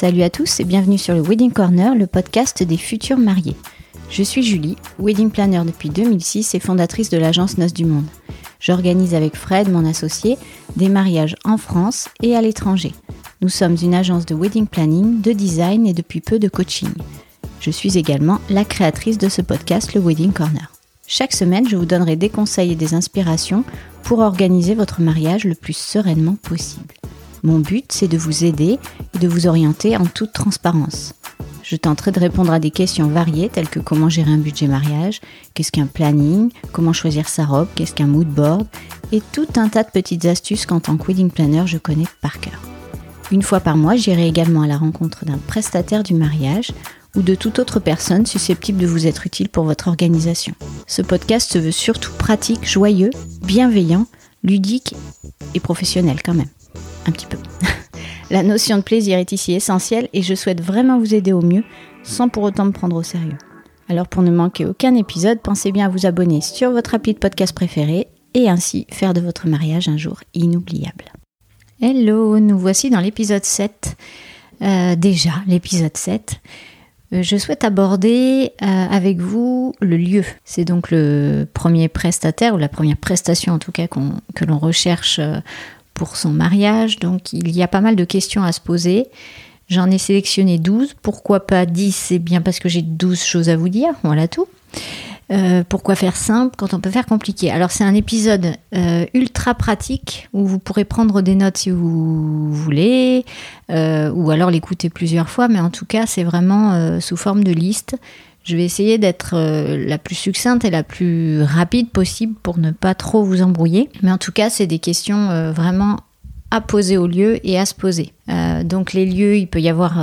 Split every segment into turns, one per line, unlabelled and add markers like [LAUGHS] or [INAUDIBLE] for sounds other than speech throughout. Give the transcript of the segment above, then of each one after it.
Salut à tous et bienvenue sur le Wedding Corner, le podcast des futurs mariés. Je suis Julie, wedding planner depuis 2006 et fondatrice de l'agence Noces du Monde. J'organise avec Fred, mon associé, des mariages en France et à l'étranger. Nous sommes une agence de wedding planning, de design et depuis peu de coaching. Je suis également la créatrice de ce podcast, le Wedding Corner. Chaque semaine, je vous donnerai des conseils et des inspirations pour organiser votre mariage le plus sereinement possible. Mon but, c'est de vous aider et de vous orienter en toute transparence. Je tenterai de répondre à des questions variées telles que comment gérer un budget mariage, qu'est-ce qu'un planning, comment choisir sa robe, qu'est-ce qu'un mood board et tout un tas de petites astuces qu'en tant que wedding planner je connais par cœur. Une fois par mois, j'irai également à la rencontre d'un prestataire du mariage ou de toute autre personne susceptible de vous être utile pour votre organisation. Ce podcast se veut surtout pratique, joyeux, bienveillant, ludique et professionnel quand même un petit peu. [LAUGHS] La notion de plaisir est ici essentielle et je souhaite vraiment vous aider au mieux sans pour autant me prendre au sérieux. Alors pour ne manquer aucun épisode, pensez bien à vous abonner sur votre appli de podcast préféré et ainsi faire de votre mariage un jour inoubliable. Hello, nous voici dans l'épisode 7. Euh, déjà, l'épisode 7. Euh, je souhaite aborder euh, avec vous le lieu. C'est donc le premier prestataire, ou la première prestation en tout cas que l'on recherche pour son mariage. Donc il y a pas mal de questions à se poser. J'en ai sélectionné 12. Pourquoi pas 10 C'est bien parce que j'ai 12 choses à vous dire. Voilà tout. Euh, pourquoi faire simple quand on peut faire compliqué? Alors c'est un épisode euh, ultra pratique où vous pourrez prendre des notes si vous voulez, euh, ou alors l'écouter plusieurs fois, mais en tout cas c'est vraiment sous forme de liste. Je vais essayer d'être la plus succincte et la plus rapide possible pour ne pas trop vous embrouiller. Mais en tout cas, c'est des questions vraiment à poser au lieu et à se poser. donc les lieux, il peut y avoir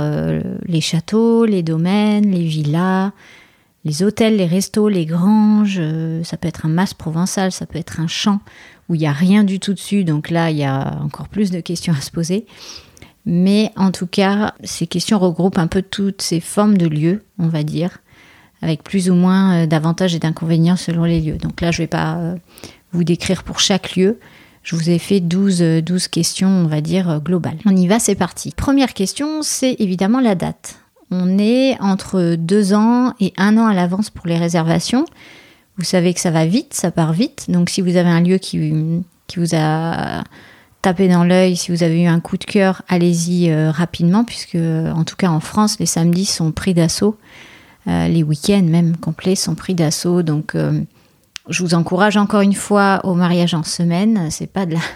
les châteaux, les domaines, les villas, les hôtels, les restos, les granges, euh, ça peut être un mas provençal, ça peut être un champ où il n'y a rien du tout dessus, donc là il y a encore plus de questions à se poser. Mais en tout cas, ces questions regroupent un peu toutes ces formes de lieux, on va dire, avec plus ou moins euh, d'avantages et d'inconvénients selon les lieux. Donc là, je ne vais pas euh, vous décrire pour chaque lieu. Je vous ai fait 12, 12 questions, on va dire, globales. On y va, c'est parti. Première question, c'est évidemment la date. On est entre deux ans et un an à l'avance pour les réservations. Vous savez que ça va vite, ça part vite. Donc si vous avez un lieu qui, qui vous a tapé dans l'œil, si vous avez eu un coup de cœur, allez-y euh, rapidement, puisque en tout cas en France, les samedis sont pris d'assaut. Euh, les week-ends même complets sont pris d'assaut. Donc euh, je vous encourage encore une fois au mariage en semaine. C'est pas de la [LAUGHS]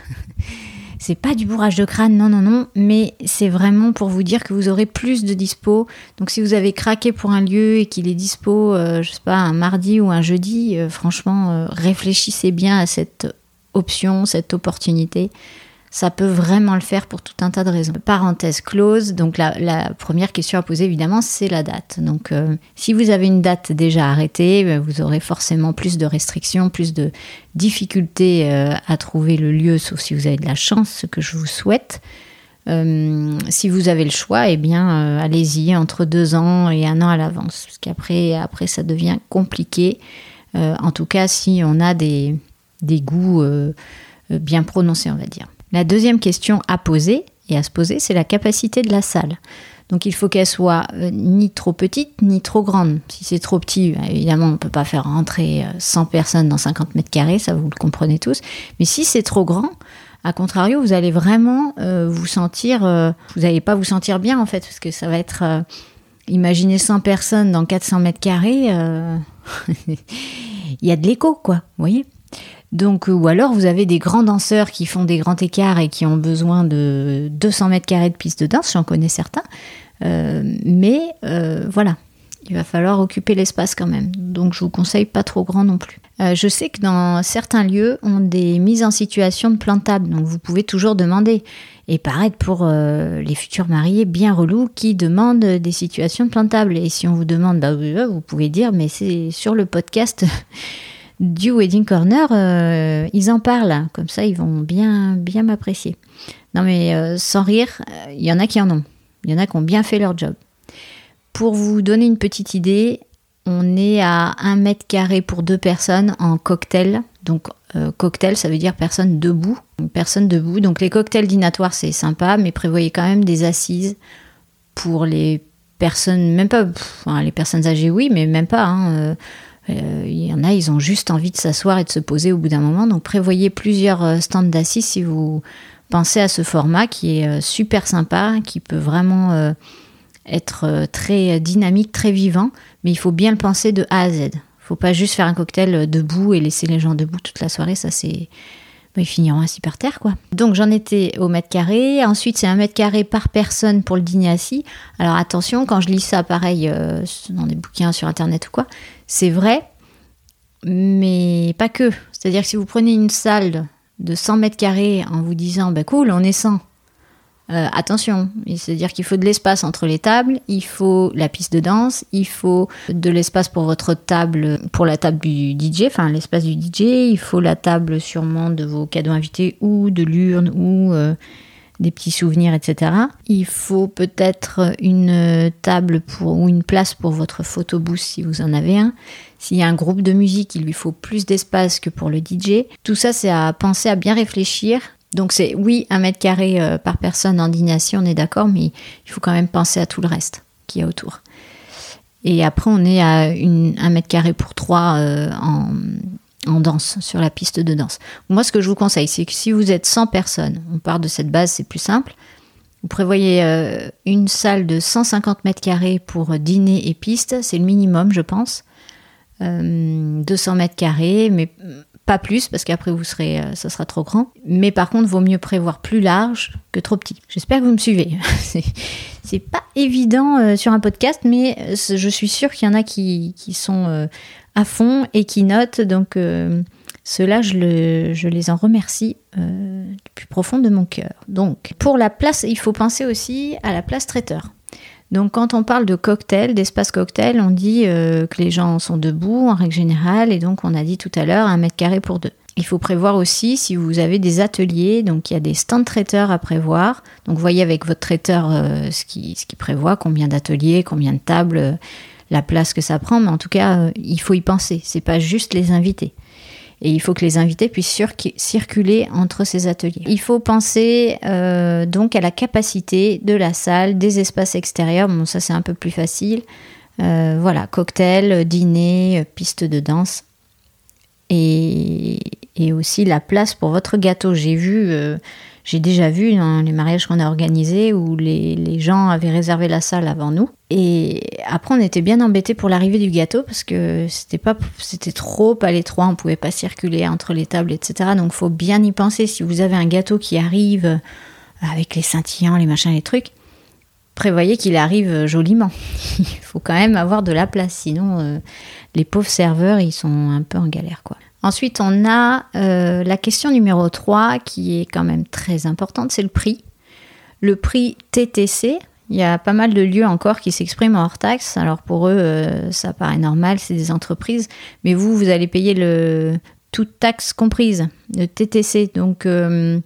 C'est pas du bourrage de crâne, non, non, non, mais c'est vraiment pour vous dire que vous aurez plus de dispo. Donc si vous avez craqué pour un lieu et qu'il est dispo, euh, je sais pas, un mardi ou un jeudi, euh, franchement, réfléchissez bien à cette option, cette opportunité ça peut vraiment le faire pour tout un tas de raisons. Parenthèse close, donc la, première question à poser évidemment, c'est la date. Donc euh, si vous avez une date déjà arrêtée, ben, vous aurez forcément plus de restrictions, plus de difficultés euh, à trouver le lieu, sauf si vous avez de la chance, ce que je vous souhaite. Euh, si vous avez le choix, eh bien, allez-y entre deux ans et un an à l'avance, parce qu'après, après, ça devient compliqué. en tout cas, si on a des, des goûts bien prononcés, on va dire. La deuxième question à poser et à se poser, c'est la capacité de la salle. Donc il faut qu'elle soit euh, ni trop petite ni trop grande. Si c'est trop petit, bah, évidemment, on ne peut pas faire rentrer 100 euh, personnes dans 50 mètres carrés, ça vous le comprenez tous. Mais si c'est trop grand, à contrario, vous allez vraiment euh, vous sentir, vous n'allez pas vous sentir bien en fait, parce que ça va être, imaginez 100 personnes dans 400 mètres carrés, [LAUGHS] il y a de l'écho, quoi, vous voyez donc, ou alors vous avez des grands danseurs qui font des grands écarts et qui ont besoin de 200 mètres carrés de piste de danse, j'en connais certains. Euh, mais euh, voilà, il va falloir occuper l'espace quand même. Donc je vous conseille pas trop grand non plus. Euh, je sais que dans certains lieux, on des mises en situation de plantable, donc vous pouvez toujours demander. Et paraître pour les futurs mariés bien relous qui demandent des situations de plantable. Et si on vous demande, bah, vous pouvez dire, mais c'est sur le podcast [LAUGHS] du Wedding Corner, euh, ils en parlent. Comme ça, ils vont bien, bien m'apprécier. Non, mais euh, sans rire, euh, il y en a qui en ont. Il y en a qui ont bien fait leur job. Pour vous donner une petite idée, on est à 1 mètre carré pour deux personnes en cocktail. Donc, cocktail, ça veut dire personne debout. Personne debout. Donc, les cocktails dînatoires, c'est sympa, mais prévoyez quand même des assises pour les personnes, même pas, les personnes âgées, oui, mais même pas. Hein, il y en a, ils ont juste envie de s'asseoir et de se poser au bout d'un moment. Donc prévoyez plusieurs stands d'assises si vous pensez à ce format qui est super sympa, qui peut vraiment être très dynamique, très vivant, mais il faut bien le penser de A à Z. Faut pas juste faire un cocktail debout et laisser les gens debout toute la soirée, ça c'est. Ils finiront ainsi par terre, quoi. Donc j'en étais au mètre carré. Ensuite, c'est un mètre carré par personne pour le dîner assis. Alors attention, quand je lis ça, pareil, euh, dans des bouquins sur internet ou quoi, c'est vrai, mais pas que. C'est-à-dire que si vous prenez une salle de 100 mètres carrés en vous disant, bah cool, on est 100, euh, attention, c'est-à-dire qu'il faut de l'espace entre les tables, il faut la piste de danse, il faut de l'espace pour votre table, pour la table du DJ, enfin l'espace du DJ, il faut la table sûrement de vos cadeaux invités ou de l'urne ou euh, des petits souvenirs, etc. Il faut peut-être une table pour, ou une place pour votre photobooth si vous en avez un. S'il y a un groupe de musique, il lui faut plus d'espace que pour le DJ. Tout ça, c'est à penser à bien réfléchir donc c'est oui, un mètre carré euh, par personne en dignation, on est d'accord, mais il faut quand même penser à tout le reste qui est autour. Et après, on est à un mètre carré pour trois euh, en, danse, sur la piste de danse. Moi, ce que je vous conseille, c'est que si vous êtes 100 personnes, on part de cette base, c'est plus simple. Vous prévoyez euh, une salle de 150 mètres carrés pour dîner et piste, c'est le minimum, je pense. 200 mètres carrés, mais pas plus, parce qu'après, vous serez, euh, ça sera trop grand. Mais par contre, vaut mieux prévoir plus large que trop petit. J'espère que vous me suivez. [LAUGHS] c'est pas évident euh, sur un podcast, mais euh, je suis sûre qu'il y en a qui, sont à fond et qui notent. Donc, cela, je, je, les en remercie du plus profond de mon cœur. Donc, pour la place, il faut penser aussi à la place traiteur. Donc quand on parle de cocktail, d'espace cocktail, on dit euh, que les gens sont debout en règle générale et donc on a dit tout à l'heure un mètre carré pour deux. Il faut prévoir aussi si vous avez des ateliers, donc il y a des stands traiteurs à prévoir. Donc voyez avec votre traiteur euh, ce qu'il ce qui prévoit, combien d'ateliers, combien de tables, euh, la place que ça prend, mais en tout cas il faut y penser. C'est pas juste les invités. Et il faut que les invités puissent circuler entre ces ateliers. Il faut penser euh, donc à la capacité de la salle, des espaces extérieurs. Bon, ça c'est un peu plus facile. Euh, voilà, cocktail, dîner, piste de danse. Et, aussi la place pour votre gâteau. J'ai vu, euh, j'ai déjà vu dans les mariages qu'on a organisés où les, les, gens avaient réservé la salle avant nous. Et après, on était bien embêtés pour l'arrivée du gâteau parce que c'était pas, c'était trop à l'étroit, on pouvait pas circuler entre les tables, etc. Donc, faut bien y penser. Si vous avez un gâteau qui arrive avec les scintillants, les machins, les trucs, prévoyez qu'il arrive joliment. [LAUGHS] Il faut quand même avoir de la place, sinon euh, les pauvres serveurs, ils sont un peu en galère, quoi. Ensuite, on a euh, la question numéro 3 qui est quand même très importante, c'est le prix. Le prix TTC, il y a pas mal de lieux encore qui s'expriment hors taxe. Alors pour eux, euh, ça paraît normal, c'est des entreprises. Mais vous, vous allez payer le toute taxe comprise, le TTC. Donc euh,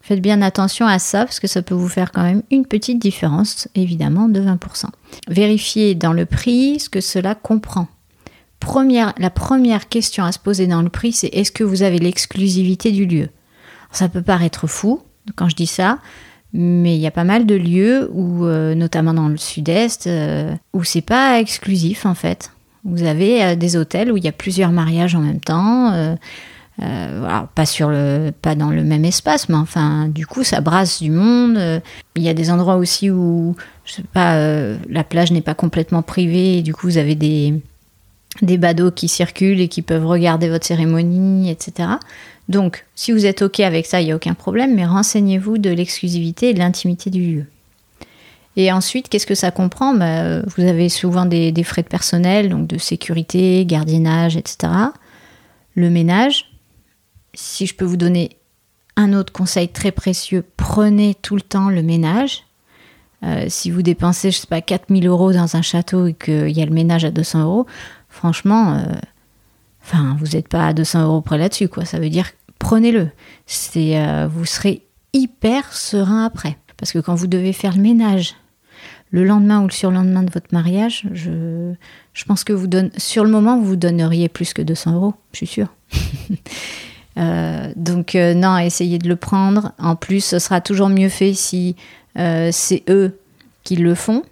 faites bien attention à ça parce que ça peut vous faire quand même une petite différence, évidemment, de 20%. Vérifiez dans le prix ce que cela comprend la première question à se poser dans le prix, c'est est-ce que vous avez l'exclusivité du lieu? Ça peut paraître fou quand je dis ça, mais il y a pas mal de lieux où, euh, notamment dans le sud-est, euh, où c'est pas exclusif en fait. Vous avez euh, des hôtels où il y a plusieurs mariages en même temps. pas sur le, pas dans le même espace, mais enfin, du coup, ça brasse du monde. Il y a des endroits aussi où, je sais pas, la plage n'est pas complètement privée, et du coup, vous avez des, des badauds qui circulent et qui peuvent regarder votre cérémonie, etc. Donc, si vous êtes OK avec ça, il n'y a aucun problème, mais renseignez-vous de l'exclusivité et de l'intimité du lieu. Et ensuite, qu'est-ce que ça comprend? Bah, Vous avez souvent des, frais de personnel, donc de sécurité, gardiennage, etc. Le ménage. Si je peux vous donner un autre conseil très précieux, prenez tout le temps le ménage. Euh, si vous dépensez, je sais pas, 4000 euros dans un château et qu'il y a le ménage à 200 euros, franchement, euh, vous n'êtes pas à 200 euros près là-dessus, quoi. Ça veut dire, prenez-le. C'est, euh, vous serez hyper serein après. Parce que quand vous devez faire le ménage le lendemain ou le surlendemain de votre mariage, je, pense que vous sur le moment, vous donneriez plus que 200 euros, je suis sûre. [LAUGHS] Euh, donc non, essayez de le prendre. En plus, ce sera toujours mieux fait si c'est eux qu'ils le font.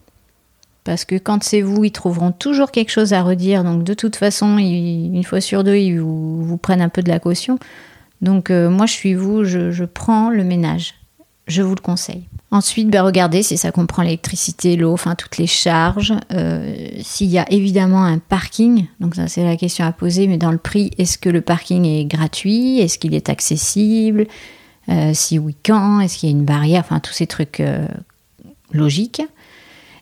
Parce que quand c'est vous, ils trouveront toujours quelque chose à redire. Donc de toute façon, une fois sur deux, ils vous, prennent un peu de la caution. Donc euh, moi, je suis vous, je, prends le ménage. Je vous le conseille. Ensuite, ben, regardez si ça comprend l'électricité, l'eau, enfin toutes les charges. Euh, s'il y a évidemment un parking, donc ça c'est la question à poser, mais dans le prix, est-ce que le parking est gratuit? Est-ce qu'il est accessible? Euh, Si oui, quand? Est-ce qu'il y a une barrière? Enfin tous ces trucs logiques.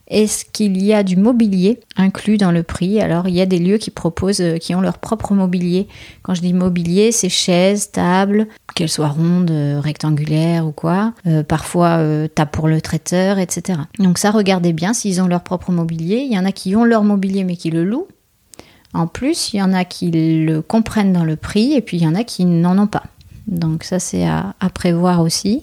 Est-ce qu'il y a du mobilier inclus dans le prix? Alors, il y a des lieux qui proposent, euh, qui ont leur propre mobilier. Quand je dis mobilier, c'est chaises, tables, qu'elles soient rondes, euh, rectangulaires ou quoi. Euh, parfois, table pour le traiteur, etc. Donc ça, regardez bien s'ils ont leur propre mobilier. Il y en a qui ont leur mobilier mais qui le louent. En plus, il y en a qui le comprennent dans le prix et puis il y en a qui n'en ont pas. Donc ça, c'est à prévoir aussi.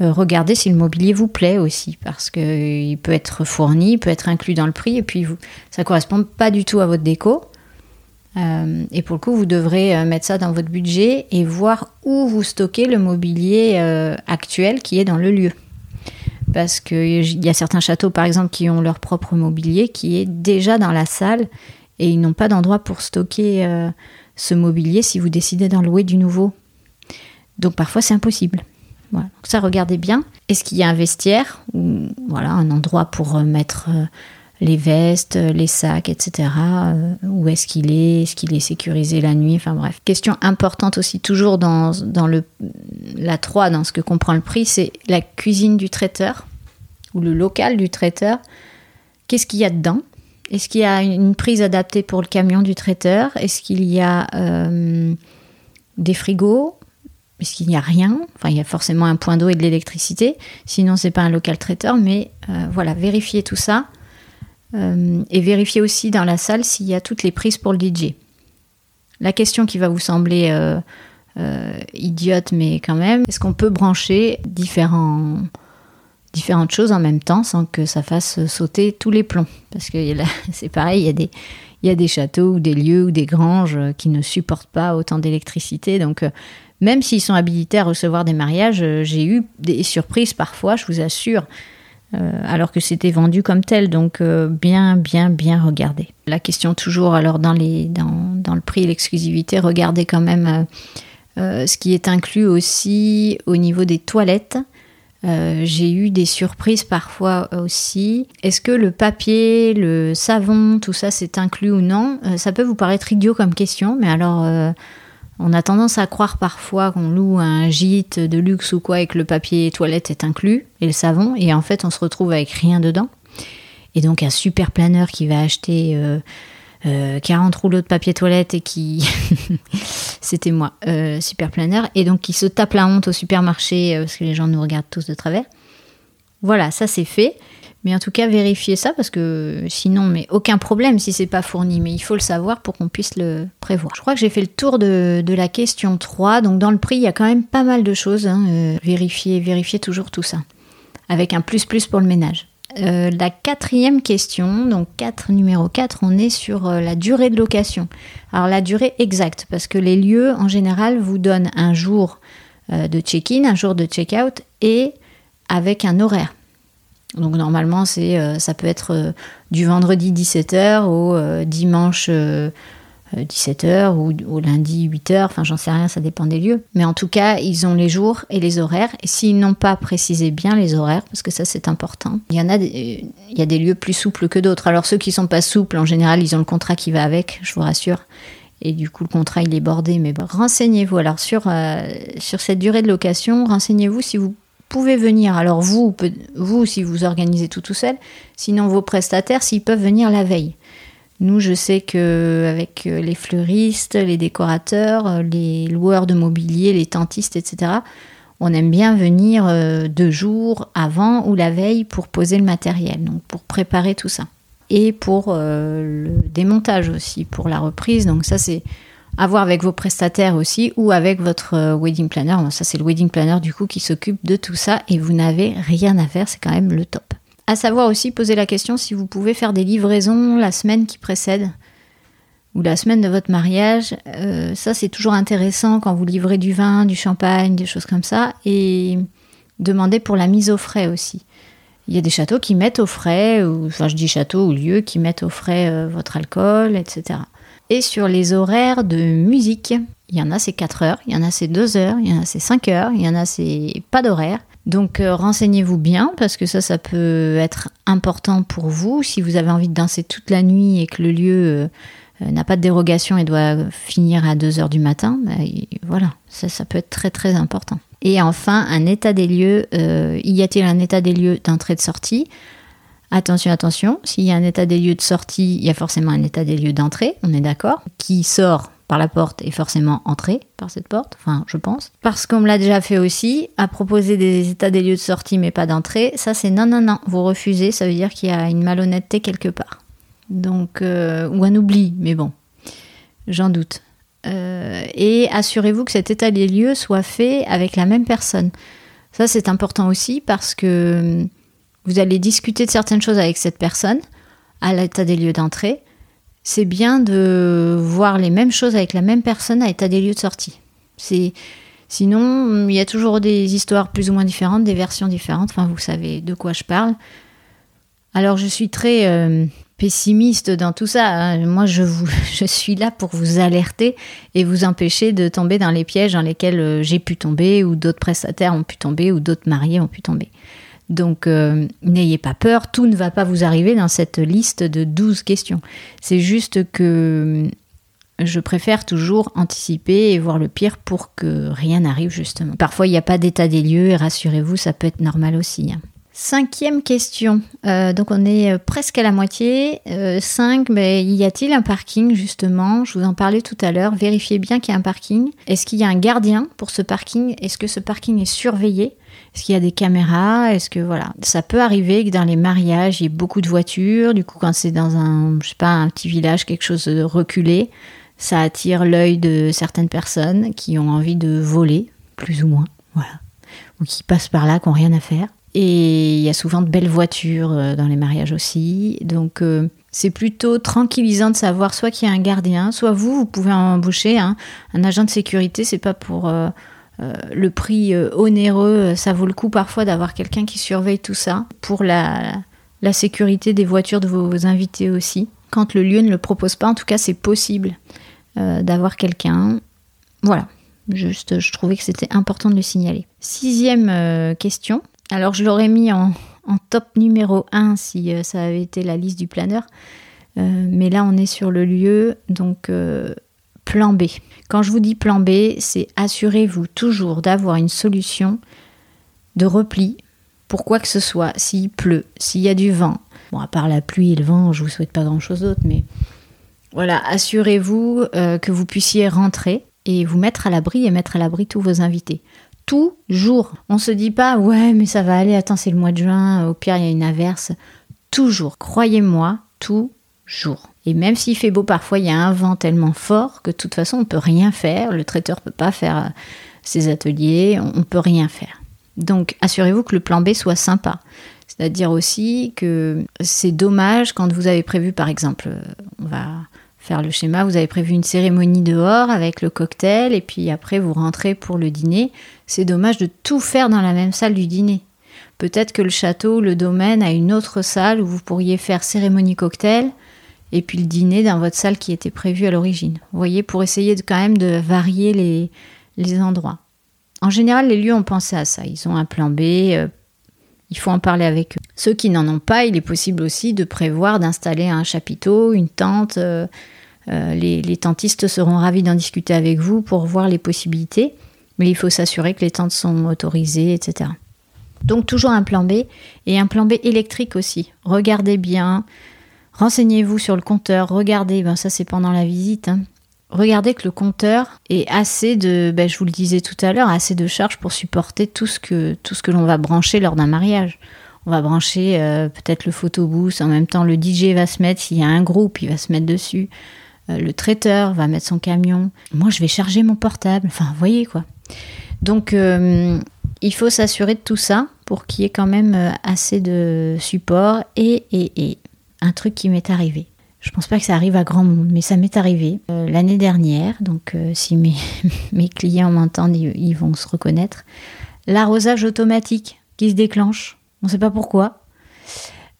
Euh, regardez si le mobilier vous plaît aussi, parce qu'il peut être fourni, il peut être inclus dans le prix, et puis ça correspond pas du tout à votre déco. Euh, et pour le coup, vous devrez euh, mettre ça dans votre budget et voir où vous stockez le mobilier actuel qui est dans le lieu. Parce qu'il y a certains châteaux, par exemple, qui ont leur propre mobilier qui est déjà dans la salle et ils n'ont pas d'endroit pour stocker ce mobilier si vous décidez d'en louer du nouveau. Donc parfois, c'est impossible. Donc ça, regardez bien. Est-ce qu'il y a un vestiaire ou voilà un endroit pour euh, mettre euh, les vestes, les sacs, etc. Euh, où est-ce qu'il est? Est-ce qu'il est sécurisé la nuit? Enfin bref. Question importante aussi, toujours dans, dans le, la 3, dans ce que comprend le prix, c'est la cuisine du traiteur ou le local du traiteur. Qu'est-ce qu'il y a dedans? Est-ce qu'il y a une prise adaptée pour le camion du traiteur? Est-ce qu'il y a des frigos? Puisqu'il n'y a rien. Enfin, il y a forcément un point d'eau et de l'électricité. Sinon, c'est pas un local traiteur. Mais euh, voilà, vérifiez tout ça. Euh, et vérifiez aussi dans la salle s'il y a toutes les prises pour le DJ. La question qui va vous sembler euh, idiote, mais quand même, est-ce qu'on peut brancher différentes choses en même temps sans que ça fasse sauter tous les plombs? Parce que [LAUGHS] c'est pareil, il y a des il y a des châteaux ou des lieux ou des granges qui ne supportent pas autant d'électricité. Donc, même s'ils sont habilités à recevoir des mariages, euh, j'ai eu des surprises parfois, je vous assure, euh, alors que c'était vendu comme tel. Donc euh, bien, bien, bien regarder. La question toujours, alors dans, le prix et l'exclusivité, regardez quand même ce qui est inclus aussi au niveau des toilettes. j'ai eu des surprises parfois aussi. Est-ce que le papier, le savon, tout ça c'est inclus ou non? Ça peut vous paraître idiot comme question, mais alors on a tendance à croire parfois qu'on loue un gîte de luxe ou quoi et que le papier toilette est inclus et le savon, et en fait on se retrouve avec rien dedans. Et donc un super planeur qui va acheter 40 euh, euh, rouleaux de papier toilette et qui. [LAUGHS] C'était moi, euh, super planeur, et donc qui se tape la honte au supermarché parce que les gens nous regardent tous de travers. Voilà, ça c'est fait. Mais en tout cas, vérifiez ça parce que sinon, mais aucun problème si c'est pas fourni. Mais il faut le savoir pour qu'on puisse le prévoir. Je crois que j'ai fait le tour de, la question 3. Donc dans le prix, il y a quand même pas mal de choses. Hein. Euh, vérifiez, vérifiez toujours tout ça. Avec un plus plus pour le ménage. Euh, la quatrième question, donc 4, numéro 4, on est sur euh, la durée de location. Alors la durée exacte, parce que les lieux en général vous donnent un jour de check-in, un jour de check-out et avec un horaire. Donc normalement, c'est, euh, ça peut être euh, du vendredi 17h au euh, dimanche 17h ou au lundi 8h, enfin j'en sais rien, ça dépend des lieux. Mais en tout cas, ils ont les jours et les horaires. Et s'ils n'ont pas précisé bien les horaires, parce que ça c'est important, il y en a des, il y a des lieux plus souples que d'autres. Alors ceux qui sont pas souples, en général, ils ont le contrat qui va avec, je vous rassure. Et du coup, le contrat, il est bordé. Mais renseignez-vous. Alors, sur, sur cette durée de location, renseignez-vous si vous pouvez venir. Alors vous, vous si vous organisez tout tout seul, sinon vos prestataires, s'ils peuvent venir la veille. Nous, je sais que avec euh, les fleuristes, les décorateurs, euh, les loueurs de mobilier, les tentistes, etc., on aime bien venir euh, deux jours avant ou la veille pour poser le matériel, donc pour préparer tout ça. Et pour le démontage aussi, pour la reprise. Donc ça, c'est à voir avec vos prestataires aussi ou avec votre euh, wedding planner. ça, c'est le wedding planner du coup qui s'occupe de tout ça et vous n'avez rien à faire, c'est quand même le top. À savoir aussi poser la question si vous pouvez faire des livraisons la semaine qui précède ou la semaine de votre mariage. Euh, ça, c'est toujours intéressant quand vous livrez du vin, du champagne, des choses comme ça. Et demander pour la mise au frais aussi. Il y a des châteaux qui mettent au frais, ou, enfin je dis château ou lieu, qui mettent au frais euh, votre alcool, etc. Sur les horaires de musique, il y en a c'est 4 heures, il y en a c'est 2 heures, il y en a c'est 5 heures, il y en a c'est pas d'horaire. Donc euh, renseignez-vous bien parce que ça, ça peut être important pour vous. Si vous avez envie de danser toute la nuit et que le lieu euh, n'a pas de dérogation et doit finir à 2 heures du matin, bah, voilà, ça, ça peut être très très important. Et enfin, un état des lieux. Euh, y a-t-il un état des lieux d'entrée de sortie? Attention, attention, s'il y a un état des lieux de sortie, il y a forcément un état des lieux d'entrée, on est d'accord. Qui sort par la porte est forcément entré par cette porte, enfin je pense. Parce qu'on me l'a déjà fait aussi, à proposer des états des lieux de sortie mais pas d'entrée, ça c'est non, non, non, vous refusez, ça veut dire qu'il y a une malhonnêteté quelque part. Donc, euh, ou un oubli, mais bon, j'en doute. Euh, et assurez-vous que cet état des lieux soit fait avec la même personne. Ça, c'est important aussi parce que hum, vous allez discuter de certaines choses avec cette personne à l'état des lieux d'entrée. C'est bien de voir les mêmes choses avec la même personne à l'état des lieux de sortie. C'est Sinon, il y a toujours des histoires plus ou moins différentes, des versions différentes. Enfin, vous savez de quoi je parle. Alors, je suis très euh, pessimiste dans tout ça. Hein. Moi, je [LAUGHS] suis là pour vous alerter et vous empêcher de tomber dans les pièges dans lesquels euh, j'ai pu tomber, ou d'autres prestataires ont pu tomber, ou d'autres mariés ont pu tomber. Donc, euh, n'ayez pas peur, tout ne va pas vous arriver dans cette liste de 12 questions. C'est juste que je préfère toujours anticiper et voir le pire pour que rien n'arrive, justement. Parfois, il n'y a pas d'état des lieux, et rassurez-vous, ça peut être normal aussi. Hein. Cinquième question. Euh, donc on est euh, presque à la moitié. Euh, cinq, ben, y a-t-il un parking justement? Je vous en parlais tout à l'heure. Vérifiez bien qu'il y a un parking. Est-ce qu'il y a un gardien pour ce parking? Est-ce que ce parking est surveillé? Est-ce qu'il y a des caméras? Est-ce que voilà Ça peut arriver que dans les mariages, il y ait beaucoup de voitures. Du coup, quand c'est dans un, je sais pas, un petit village, quelque chose de reculé, ça attire l'œil de certaines personnes qui ont envie de voler, plus ou moins. Voilà. Ou qui passent par là, qui n'ont rien à faire. Et il y a souvent de belles voitures euh, dans les mariages aussi. Donc euh, c'est plutôt tranquillisant de savoir soit qu'il y a un gardien, soit vous, vous pouvez embaucher un agent de sécurité. C'est pas pour euh, le prix onéreux, ça vaut le coup parfois d'avoir quelqu'un qui surveille tout ça pour la, la sécurité des voitures de vos invités aussi. Quand le lieu ne le propose pas, en tout cas, c'est possible d'avoir quelqu'un. Voilà, juste, je trouvais que c'était important de le signaler. Sixième question alors je l'aurais mis en, top numéro 1 si euh, ça avait été la liste du planeur. Euh, mais là on est sur le lieu, donc euh, plan B. Quand je vous dis plan B, c'est assurez-vous toujours d'avoir une solution de repli pour quoi que ce soit, s'il pleut, s'il y a du vent. Bon, à part la pluie et le vent, je vous souhaite pas grand-chose d'autre, mais voilà, assurez-vous que vous puissiez rentrer et vous mettre à l'abri et mettre à l'abri tous vos invités toujours. On se dit pas ouais mais ça va aller, attends c'est le mois de juin, au pire il y a une averse. Toujours, croyez-moi, toujours. Et même s'il fait beau parfois, il y a un vent tellement fort que de toute façon on peut rien faire. Le traiteur peut pas faire euh, ses ateliers, on peut rien faire. Donc assurez-vous que le plan B soit sympa. C'est-à-dire aussi que c'est dommage quand vous avez prévu par exemple, euh, on va faire le schéma, vous avez prévu une cérémonie dehors avec le cocktail et puis après vous rentrez pour le dîner. C'est dommage de tout faire dans la même salle du dîner. Peut-être que le château, le domaine a une autre salle où vous pourriez faire cérémonie cocktail et puis le dîner dans votre salle qui était prévue à l'origine. Vous voyez, pour essayer de, quand même de varier les, les endroits. En général, les lieux ont pensé à ça. Ils ont un plan B. Il faut en parler avec eux. Ceux qui n'en ont pas, il est possible aussi de prévoir d'installer un chapiteau, une tente. Euh, euh, les, tentistes seront ravis d'en discuter avec vous pour voir les possibilités, mais il faut s'assurer que les tentes sont autorisées, etc. Donc toujours un plan B et un plan B électrique aussi. Regardez bien, renseignez-vous sur le compteur, regardez, ben ça c'est pendant la visite, hein. Regardez que le compteur est assez de, ben je vous le disais tout à l'heure, assez de charge pour supporter tout ce que, tout ce que l'on va brancher lors d'un mariage. On va brancher euh, peut-être le photobooth, en même temps le DJ va se mettre, s'il y a un groupe, il va se mettre dessus. Euh, le traiteur va mettre son camion, moi je vais charger mon portable, enfin vous voyez quoi. Donc euh, il faut s'assurer de tout ça pour qu'il y ait quand même assez de support et, et, un truc qui m'est arrivé. Je pense pas que ça arrive à grand monde, mais ça m'est arrivé l'année dernière. Donc, si [LAUGHS] mes, clients m'entendent, ils, ils, vont se reconnaître. L'arrosage automatique qui se déclenche. On ne sait pas pourquoi.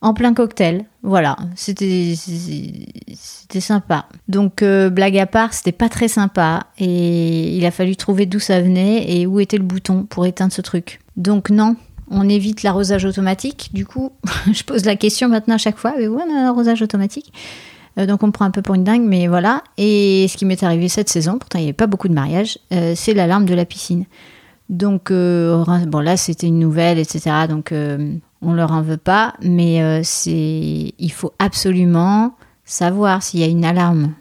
en plein cocktail. Voilà, c'était c'était sympa. Donc euh, blague à part, c'était pas très sympa et il a fallu trouver d'où ça venait et où était le bouton pour éteindre ce truc. Donc non, on évite l'arrosage automatique. Du coup, [LAUGHS] je pose la question maintenant à chaque fois, mais où on a un arrosage automatique? Euh, donc on me prend un peu pour une dingue, mais voilà. Et ce qui m'est arrivé cette saison, pourtant il n'y avait pas beaucoup de mariages, euh, c'est l'alarme de la piscine. Donc bon là c'était une nouvelle, etc. Donc on leur en veut pas, mais euh, c'est, il faut absolument savoir s'il y a une alarme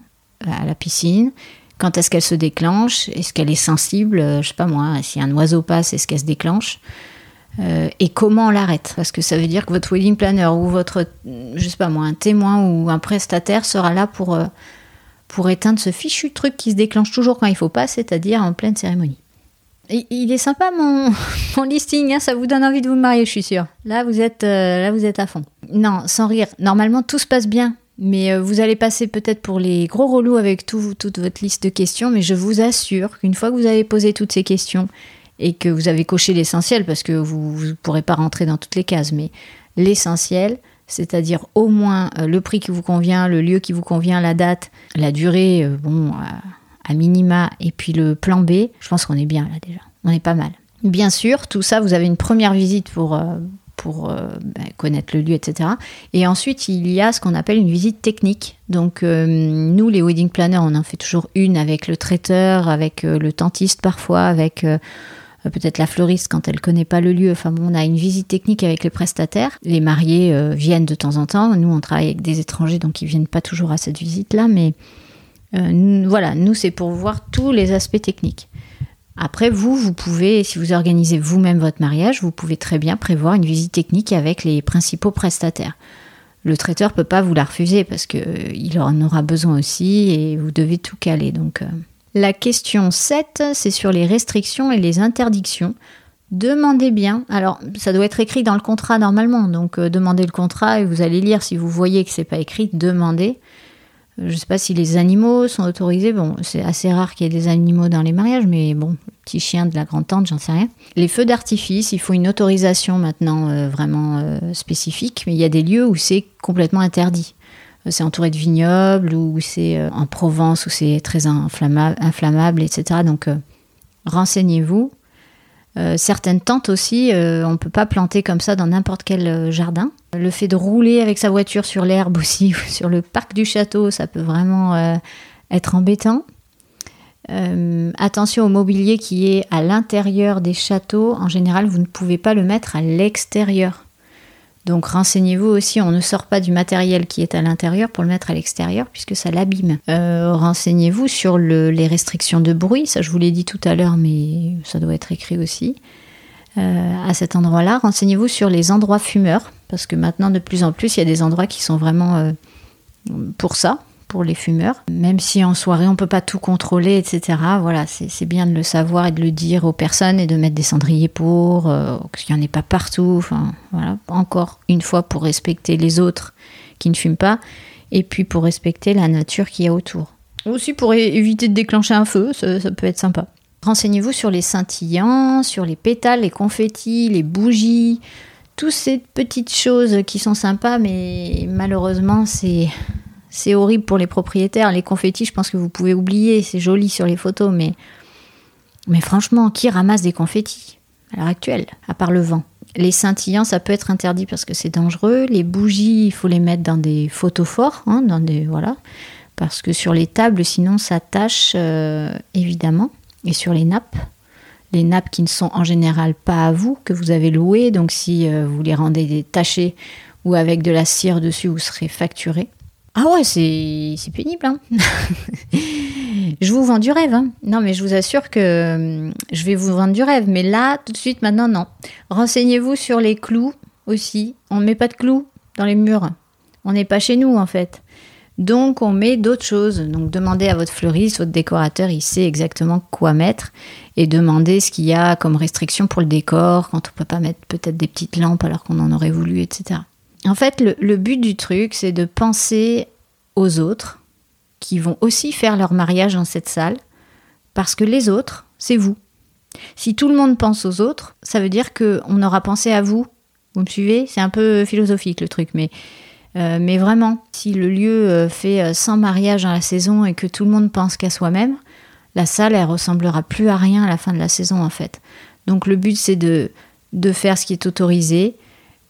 à la piscine, quand est-ce qu'elle se déclenche, est-ce qu'elle est sensible, euh, je sais pas moi, si un oiseau passe, est-ce qu'elle se déclenche, euh, et comment on l'arrête, parce que ça veut dire que votre wedding planner ou votre, je sais pas moi, un témoin ou un prestataire sera là pour pour éteindre ce fichu truc qui se déclenche toujours quand il faut pas, c'est-à-dire en pleine cérémonie. Il est sympa [LAUGHS] mon, listing, hein, ça vous donne envie de vous marier, je suis sûre. Là vous êtes, euh, là vous êtes à fond. Non, sans rire. Normalement tout se passe bien, mais euh, vous allez passer peut-être pour les gros relous avec tout, toute votre liste de questions, mais je vous assure qu'une fois que vous avez posé toutes ces questions et que vous avez coché l'essentiel, parce que vous ne pourrez pas rentrer dans toutes les cases, mais l'essentiel, c'est-à-dire au moins euh, le prix qui vous convient, le lieu qui vous convient, la date, la durée, bon à minima, et puis le plan B, je pense qu'on est bien là déjà. On est pas mal. Bien sûr, tout ça, vous avez une première visite pour, euh, pour euh, ben, connaître le lieu, etc. Et ensuite, il y a ce qu'on appelle une visite technique. Donc, euh, nous, les wedding planners, on en fait toujours une avec le traiteur, avec le tantiste parfois, avec peut-être la fleuriste quand elle connaît pas le lieu. Enfin on a une visite technique avec les prestataires. Les mariés viennent de temps en temps. Nous, on travaille avec des étrangers, donc ils viennent pas toujours à cette visite-là, mais euh, voilà, nous, c'est pour voir tous les aspects techniques. Après, vous, vous pouvez, si vous organisez vous-même votre mariage, vous pouvez très bien prévoir une visite technique avec les principaux prestataires. Le traiteur ne peut pas vous la refuser parce qu'il en aura besoin aussi et vous devez tout caler. Donc, euh. La question 7, c'est sur les restrictions et les interdictions. Demandez bien. Alors, ça doit être écrit dans le contrat normalement. Donc, euh, demandez le contrat et vous allez lire. Si vous voyez que c'est pas écrit, demandez. Je ne sais pas si les animaux sont autorisés. Bon, c'est assez rare qu'il y ait des animaux dans les mariages, mais bon, petit chien de la grande-tante, j'en sais rien. Les feux d'artifice, il faut une autorisation maintenant euh, vraiment euh, spécifique, mais il y a des lieux où c'est complètement interdit. Euh, c'est entouré de vignobles, ou c'est en Provence, où c'est très inflammable, etc. Donc, renseignez-vous. Euh, certaines tentes aussi, euh, on ne peut pas planter comme ça dans n'importe quel euh, jardin. Le fait de rouler avec sa voiture sur l'herbe aussi, [LAUGHS] sur le parc du château, ça peut vraiment être embêtant. attention au mobilier qui est à l'intérieur des châteaux. En général, vous ne pouvez pas le mettre à l'extérieur. Donc renseignez-vous aussi, on ne sort pas du matériel qui est à l'intérieur pour le mettre à l'extérieur puisque ça l'abîme. Euh, renseignez-vous sur les restrictions de bruit, ça je vous l'ai dit tout à l'heure mais ça doit être écrit aussi. Euh, à cet endroit-là, renseignez-vous sur les endroits fumeurs parce que maintenant de plus en plus il y a des endroits qui sont vraiment euh, pour ça, pour les fumeurs. Même si en soirée on peut pas tout contrôler, etc. Voilà, c'est bien de le savoir et de le dire aux personnes et de mettre des cendriers pour, euh, qu'il n'y en ait pas partout. Enfin, voilà. Encore une fois pour respecter les autres qui ne fument pas et puis pour respecter la nature qui y a autour. Aussi pour éviter de déclencher un feu, ça peut être sympa. Renseignez-vous sur les scintillants, sur les pétales, les confettis, les bougies, toutes ces petites choses qui sont sympas, mais malheureusement, c'est c'est horrible pour les propriétaires. Les confettis, je pense que vous pouvez oublier. C'est joli sur les photos, mais, franchement, qui ramasse des confettis à l'heure actuelle, à part le vent? Les scintillants, ça peut être interdit parce que c'est dangereux. Les bougies, il faut les mettre dans des photos forts, hein, dans des voilà, parce que sur les tables, sinon ça tâche euh, évidemment, et sur les nappes. Les nappes qui ne sont en général pas à vous, que vous avez louées, donc si euh, vous les rendez tachées ou avec de la cire dessus, vous serez facturé. Ah ouais, c'est pénible. Hein [LAUGHS] je vous vends du rêve. Hein non, mais je vous assure que hum, je vais vous vendre du rêve. Mais là, tout de suite, maintenant, non. Renseignez-vous sur les clous aussi. On ne met pas de clous dans les murs. On n'est pas chez nous, en fait. Donc, on met d'autres choses. Donc, demandez à votre fleuriste, votre décorateur, il sait exactement quoi mettre. Et demandez ce qu'il y a comme restriction pour le décor, quand on peut pas mettre peut-être des petites lampes alors qu'on en aurait voulu, etc. En fait, le, but du truc, c'est de penser aux autres qui vont aussi faire leur mariage dans cette salle, parce que les autres, c'est vous. Si tout le monde pense aux autres, ça veut dire qu'on aura pensé à vous Vous me suivez? C'est un peu philosophique le truc, mais, euh, mais vraiment, si le lieu euh, fait 100 mariages dans la saison et que tout le monde pense qu'à soi-même, la salle, elle ressemblera plus à rien à la fin de la saison en fait. Donc le but, c'est de, de faire ce qui est autorisé,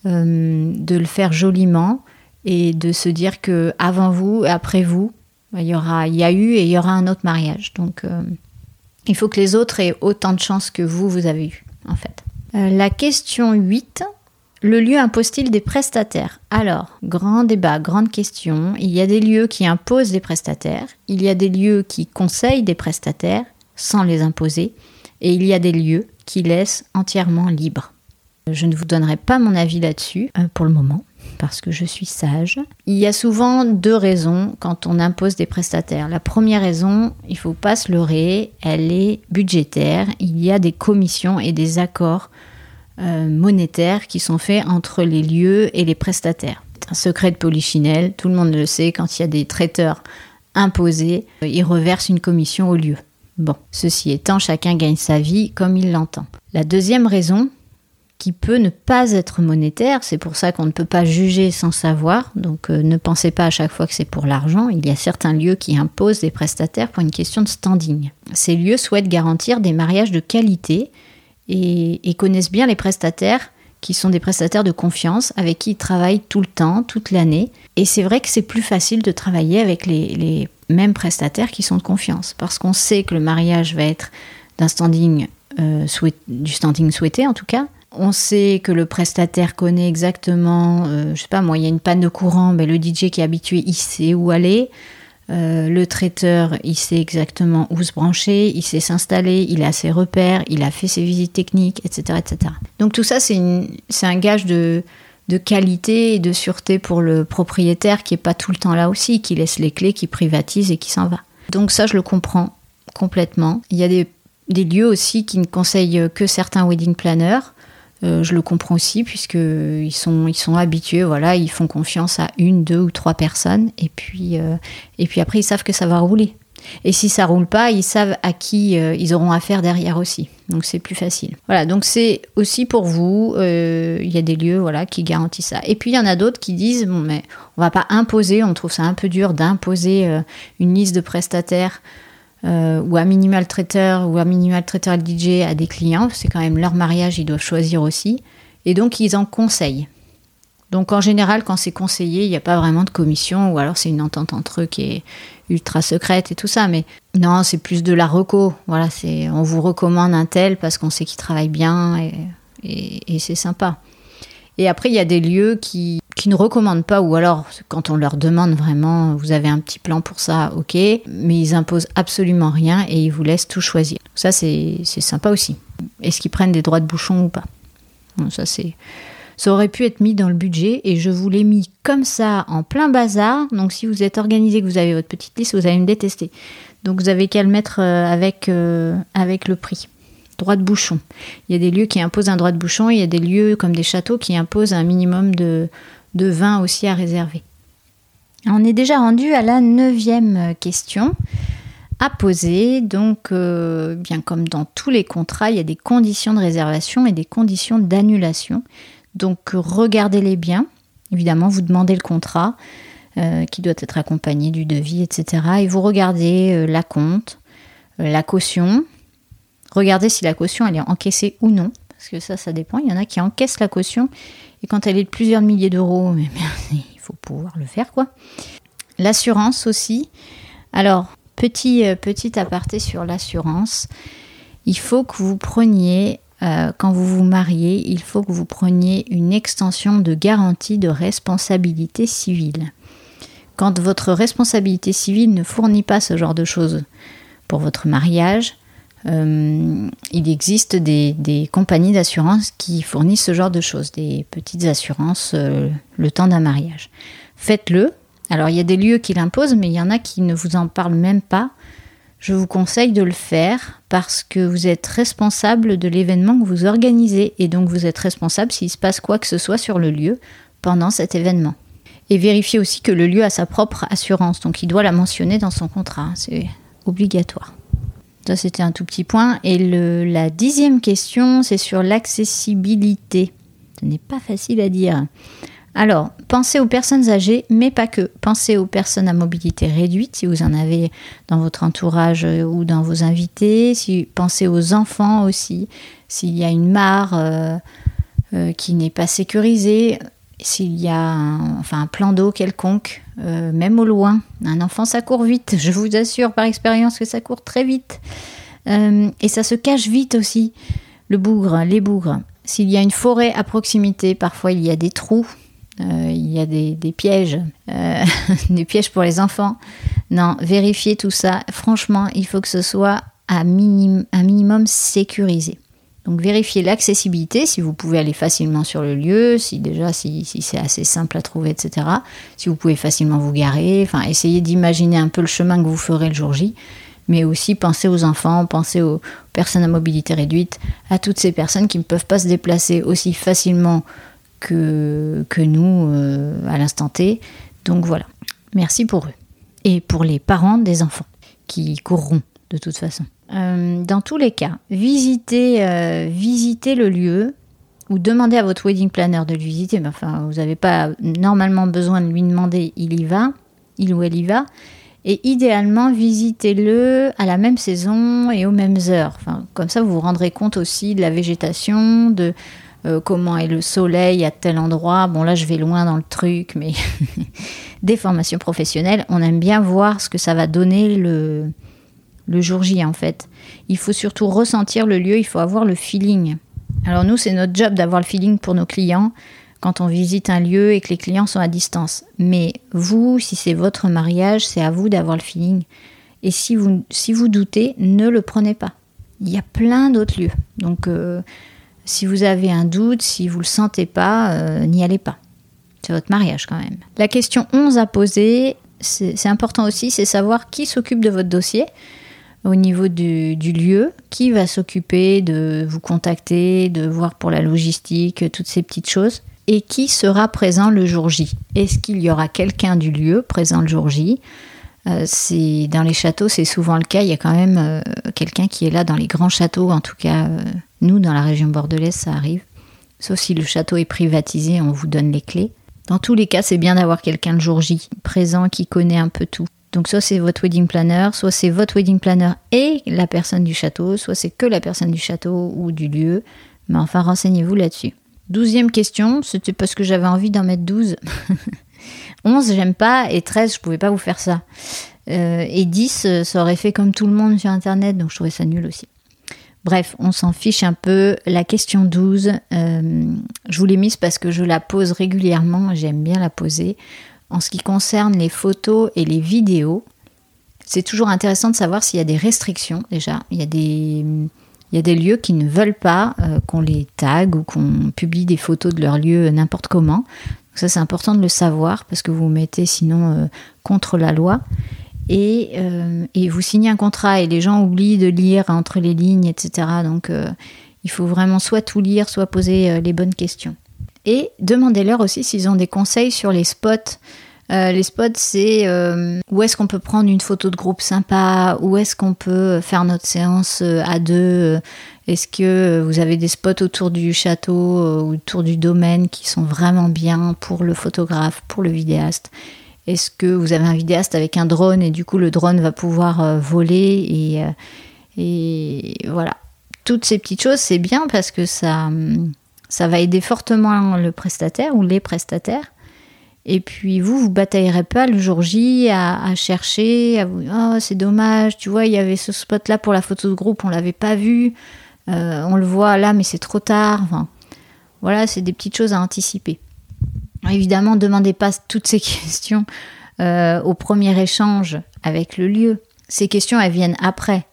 de le faire joliment et de se dire que avant vous et après vous, il y aura, il y a eu et il y aura un autre mariage. Donc il faut que les autres aient autant de chances que vous, vous avez eu, en fait. Euh, la question 8. Le lieu impose-t-il des prestataires? Alors, grand débat, grande question. Il y a des lieux qui imposent des prestataires, il y a des lieux qui conseillent des prestataires sans les imposer, et il y a des lieux qui laissent entièrement libre. Je ne vous donnerai pas mon avis là-dessus euh, pour le moment parce que je suis sage. Il y a souvent deux raisons quand on impose des prestataires. La première raison, il ne faut pas se leurrer, elle est budgétaire. Il y a des commissions et des accords euh, monétaires qui sont faits entre les lieux et les prestataires. C'est un secret de polichinelle, tout le monde le sait, quand il y a des traiteurs imposés, ils reversent une commission au lieu. Bon, ceci étant, chacun gagne sa vie comme il l'entend. La deuxième raison, qui peut ne pas être monétaire. C'est pour ça qu'on ne peut pas juger sans savoir. Donc euh, ne pensez pas à chaque fois que c'est pour l'argent. Il y a certains lieux qui imposent des prestataires pour une question de standing. Ces lieux souhaitent garantir des mariages de qualité et, connaissent bien les prestataires qui sont des prestataires de confiance avec qui ils travaillent tout le temps, toute l'année. Et c'est vrai que c'est plus facile de travailler avec les, mêmes prestataires qui sont de confiance parce qu'on sait que le mariage va être d'un standing euh, du standing souhaité en tout cas, on sait que le prestataire connaît exactement, euh, je sais pas moi, il y a une panne de courant, mais le DJ qui est habitué, il sait où aller. Euh, le traiteur, il sait exactement où se brancher, il sait s'installer, il a ses repères, il a fait ses visites techniques, etc. etc. Donc tout ça, c'est un gage de, qualité et de sûreté pour le propriétaire qui n'est pas tout le temps là aussi, qui laisse les clés, qui privatise et qui s'en va. Donc ça, je le comprends complètement. Il y a des, des lieux aussi qui ne conseillent que certains wedding planners. Euh, je le comprends aussi puisqu'ils sont, ils sont habitués, voilà, ils font confiance à une, deux ou trois personnes et puis, euh, et puis après ils savent que ça va rouler. Et si ça roule pas, ils savent à qui euh, ils auront affaire derrière aussi. Donc c'est plus facile. Voilà, donc c'est aussi pour vous, il y a des lieux voilà, qui garantissent ça. Et puis il y en a d'autres qui disent, bon mais on va pas imposer, on trouve ça un peu dur d'imposer une liste de prestataires euh, ou à minimal traiteur ou à minimal traiteur DJ à des clients. C'est quand même leur mariage, ils doivent choisir aussi. Et donc, ils en conseillent. Donc, en général, quand c'est conseillé, il n'y a pas vraiment de commission ou alors c'est une entente entre eux qui est ultra secrète et tout ça. Mais non, c'est plus de la reco. Voilà, c'est on vous recommande un tel parce qu'on sait qu'il travaille bien et c'est sympa. Et après, il y a des lieux qui, qui ne recommandent pas, ou alors quand on leur demande vraiment, vous avez un petit plan pour ça, ok, mais ils imposent absolument rien et ils vous laissent tout choisir. Ça, c'est sympa aussi. Est-ce qu'ils prennent des droits de bouchon ou pas? Ça. Ça aurait pu être mis dans le budget et je vous l'ai mis comme ça en plein bazar. Donc si vous êtes organisé, que vous avez votre petite liste, vous allez me détester. Donc vous avez qu'à le mettre euh, euh, avec le prix de bouchon. Il y a des lieux qui imposent un droit de bouchon, il y a des lieux comme des châteaux qui imposent un minimum de, de vin aussi à réserver. On est déjà rendu à la neuvième question à poser. Donc, euh, bien comme dans tous les contrats, il y a des conditions de réservation et des conditions d'annulation. Donc, regardez-les bien. Évidemment, vous demandez le contrat euh, qui doit être accompagné du devis, etc. Et vous regardez euh, la compte, la caution, Regardez si la caution elle est encaissée ou non, parce que ça, ça dépend. Il y en a qui encaissent la caution et quand elle est de plusieurs milliers d'euros, [LAUGHS] il faut pouvoir le faire quoi. L'assurance aussi. Alors, petit, euh, petit aparté sur l'assurance. Il faut que vous preniez, euh, quand vous vous mariez, il faut que vous preniez une extension de garantie de responsabilité civile. Quand votre responsabilité civile ne fournit pas ce genre de choses pour votre mariage, euh, il existe des, compagnies d'assurance qui fournissent ce genre de choses, des petites assurances euh, le temps d'un mariage. Faites-le. Alors il y a des lieux qui l'imposent, mais il y en a qui ne vous en parlent même pas. Je vous conseille de le faire parce que vous êtes responsable de l'événement que vous organisez et donc vous êtes responsable s'il se passe quoi que ce soit sur le lieu pendant cet événement. Et vérifiez aussi que le lieu a sa propre assurance, donc il doit la mentionner dans son contrat, c'est obligatoire. Ça, c'était un tout petit point. Et le, la dixième question, c'est sur l'accessibilité. Ce n'est pas facile à dire. Alors, pensez aux personnes âgées, mais pas que. Pensez aux personnes à mobilité réduite, si vous en avez dans votre entourage euh, ou dans vos invités. Si, pensez aux enfants aussi. S'il y a une mare euh, euh, qui n'est pas sécurisée, s'il y a un, enfin, un plan d'eau quelconque, même au loin. Un enfant, ça court vite. Je vous assure par expérience que ça court très vite. et ça se cache vite aussi. Le bougre, les bougres. S'il y a une forêt à proximité, parfois il y a des trous euh, il y a des, pièges, euh, [LAUGHS] des pièges pour les enfants. Non, vérifiez tout ça. Franchement, il faut que ce soit un minimum sécurisé. Donc vérifiez l'accessibilité, si vous pouvez aller facilement sur le lieu, si déjà si, c'est assez simple à trouver, etc. Si vous pouvez facilement vous garer, enfin essayez d'imaginer un peu le chemin que vous ferez le jour J, mais aussi pensez aux enfants, pensez aux personnes à mobilité réduite, à toutes ces personnes qui ne peuvent pas se déplacer aussi facilement que, que nous euh, à l'instant T. Donc voilà, merci pour eux. Et pour les parents des enfants qui courront de toute façon. Euh, dans tous les cas, visitez, euh, visitez le lieu ou demandez à votre wedding planner de le visiter. Enfin, vous n'avez pas normalement besoin de lui demander, il y va, il ou elle y va. Et idéalement, visitez-le à la même saison et aux mêmes heures. Enfin, comme ça, vous vous rendrez compte aussi de la végétation, de, euh, comment est le soleil à tel endroit. Bon là je vais loin dans le truc, mais [LAUGHS] des formations professionnelles, on aime bien voir ce que ça va donner le, le jour J en fait. Il faut surtout ressentir le lieu, il faut avoir le feeling. Alors nous c'est notre job d'avoir le feeling pour nos clients quand on visite un lieu et que les clients sont à distance. Mais vous, si c'est votre mariage, c'est à vous d'avoir le feeling. Et si vous, si doutez, ne le prenez pas. Il y a plein d'autres lieux. Donc euh, si vous avez un doute, si vous ne le sentez pas, euh, n'y allez pas. C'est votre mariage quand même. La question 11 à poser, c'est important aussi, c'est savoir qui s'occupe de votre dossier au niveau du, lieu, qui va s'occuper de vous contacter, de voir pour la logistique, toutes ces petites choses, et qui sera présent le jour J? Est-ce qu'il y aura quelqu'un du lieu présent le jour J? Euh, dans les châteaux, c'est souvent le cas. Il y a quand même euh, quelqu'un qui est là dans les grands châteaux. En tout cas, euh, nous, dans la région bordelaise, ça arrive. Sauf si le château est privatisé, on vous donne les clés. Dans tous les cas, c'est bien d'avoir quelqu'un le jour J présent qui connaît un peu tout. Donc soit c'est votre wedding planner, soit c'est votre wedding planner et la personne du château, soit c'est que la personne du château ou du lieu. Mais enfin, renseignez-vous là-dessus. Douzième question, c'était parce que j'avais envie d'en mettre 12. 11, [LAUGHS] j'aime pas, et 13, je pouvais pas vous faire ça. Euh, et 10, euh, ça aurait fait comme tout le monde sur Internet, donc je trouvais ça nul aussi. Bref, on s'en fiche un peu. La question 12, euh, je vous l'ai mise parce que je la pose régulièrement, j'aime bien la poser. En ce qui concerne les photos et les vidéos, c'est toujours intéressant de savoir s'il y a des restrictions déjà. Il y a des, il y a des lieux qui ne veulent pas qu'on les tague ou qu'on publie des photos de leur lieu n'importe comment ça, c'est important de le savoir parce que vous vous mettez sinon euh, contre la loi. Et, euh, et, vous signez un contrat et les gens oublient de lire entre les lignes, etc. Donc, euh, il faut vraiment soit tout lire, soit poser les bonnes questions. Et demandez-leur aussi s'ils ont des conseils sur les spots. les spots, c'est où est-ce qu'on peut prendre une photo de groupe sympa, où est-ce qu'on peut faire notre séance à deux? Est-ce que vous avez des spots autour du château, euh, ou autour du domaine qui sont vraiment bien pour le photographe, pour le vidéaste? Est-ce que vous avez un vidéaste avec un drone et du coup le drone va pouvoir euh, voler et, euh, et voilà. Toutes ces petites choses, c'est bien parce que ça, ça va aider fortement le prestataire ou les prestataires. Et puis vous, vous bataillerez pas le jour J à, chercher, à vous oh c'est dommage, tu vois, il y avait ce spot là pour la photo de groupe, on l'avait pas vu. Euh, on le voit là, mais c'est trop tard. Voilà, c'est des petites choses à anticiper. Évidemment, demandez pas toutes ces [LAUGHS] questions euh, au premier échange avec le lieu. Ces questions, elles viennent après.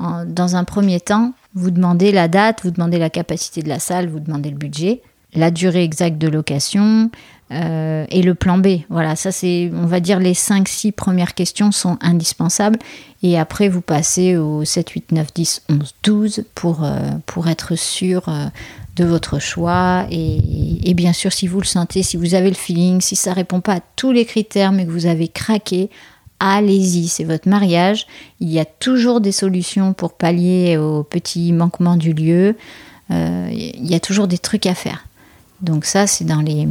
dans un premier temps, vous demandez la date, vous demandez la capacité de la salle, vous demandez le budget, la durée exacte de location euh, et le plan B. Voilà, ça c'est, on va dire, les 5-6 premières questions sont indispensables. Et après, vous passez au 7, 8, 9, 10, 11, 12 pour, euh, pour être sûr euh, de votre choix. Et, bien sûr, si vous le sentez, si vous avez le feeling, si ça répond pas à tous les critères, mais que vous avez craqué, allez-y, c'est votre mariage. Il y a toujours des solutions pour pallier aux petits manquements du lieu. Euh, il y a toujours des trucs à faire. Donc ça, c'est dans les,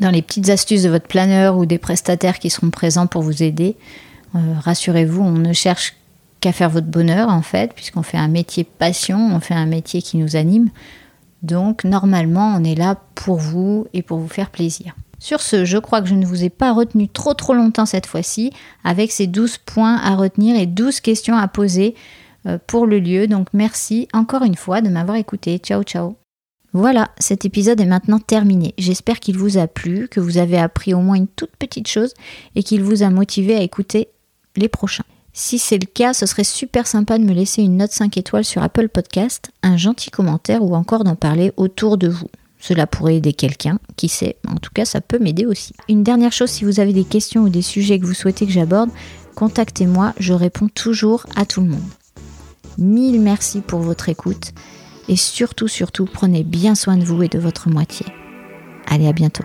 dans les petites astuces de votre planeur ou des prestataires qui seront présents pour vous aider. Euh, rassurez-vous, on ne cherche qu'à faire votre bonheur en fait, puisqu'on fait un métier passion, on fait un métier qui nous anime. Donc normalement, on est là pour vous et pour vous faire plaisir. Sur ce, je crois que je ne vous ai pas retenu trop trop longtemps cette fois-ci, avec ces 12 points à retenir et 12 questions à poser euh, pour le lieu. Donc merci encore une fois de m'avoir écouté. Ciao ciao. Voilà, cet épisode est maintenant terminé. J'espère qu'il vous a plu, que vous avez appris au moins une toute petite chose et qu'il vous a motivé à écouter les prochains. Si c'est le cas, ce serait super sympa de me laisser une note 5 étoiles sur Apple Podcast, un gentil commentaire ou encore d'en parler autour de vous. Cela pourrait aider quelqu'un, qui sait, en tout cas ça peut m'aider aussi. Une dernière chose, si vous avez des questions ou des sujets que vous souhaitez que j'aborde, contactez-moi, je réponds toujours à tout le monde. Mille merci pour votre écoute et surtout, surtout, prenez bien soin de vous et de votre moitié. Allez, à bientôt.